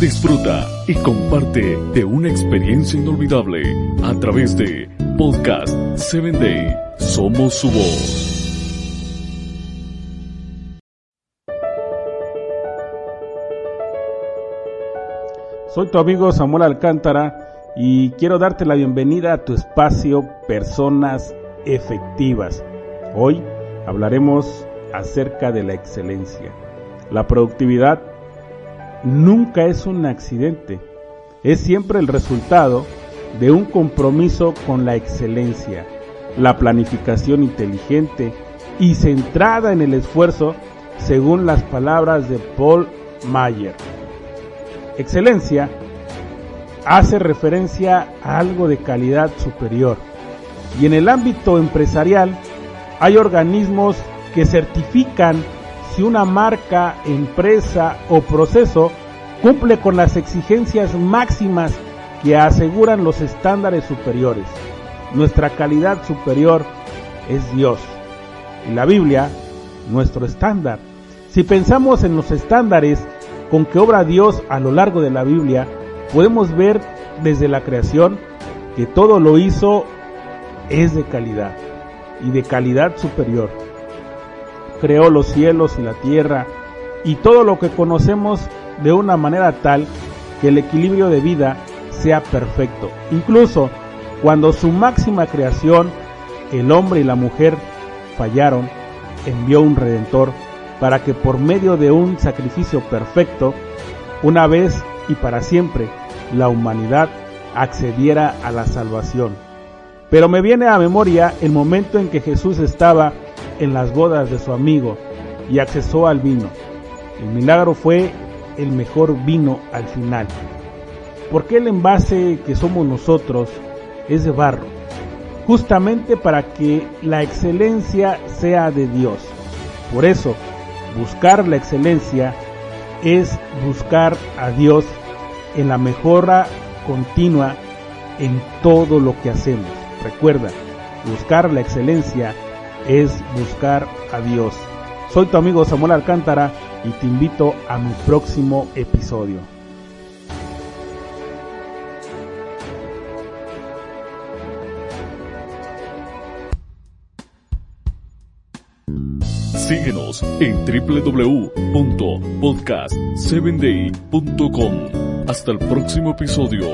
Disfruta y comparte de una experiencia inolvidable a través de Podcast 7 Day. Somos su voz. Soy tu amigo Samuel Alcántara y quiero darte la bienvenida a tu espacio Personas Efectivas. Hoy hablaremos acerca de la excelencia. La productividad nunca es un accidente, es siempre el resultado de un compromiso con la excelencia, la planificación inteligente y centrada en el esfuerzo según las palabras de Paul Mayer. Excelencia hace referencia a algo de calidad superior y en el ámbito empresarial hay organismos que certifican si una marca, empresa o proceso cumple con las exigencias máximas que aseguran los estándares superiores. Nuestra calidad superior es Dios. Y la Biblia, nuestro estándar. Si pensamos en los estándares con que obra Dios a lo largo de la Biblia, podemos ver desde la creación que todo lo hizo es de calidad y de calidad superior creó los cielos y la tierra y todo lo que conocemos de una manera tal que el equilibrio de vida sea perfecto. Incluso cuando su máxima creación, el hombre y la mujer, fallaron, envió un redentor para que por medio de un sacrificio perfecto, una vez y para siempre, la humanidad accediera a la salvación. Pero me viene a memoria el momento en que Jesús estaba en las bodas de su amigo y accesó al vino. El milagro fue el mejor vino al final. Porque el envase que somos nosotros es de barro, justamente para que la excelencia sea de Dios. Por eso, buscar la excelencia es buscar a Dios en la mejora continua en todo lo que hacemos. Recuerda, buscar la excelencia es buscar a Dios. Soy tu amigo Samuel Alcántara y te invito a mi próximo episodio. Síguenos en www.podcast7day.com. Hasta el próximo episodio.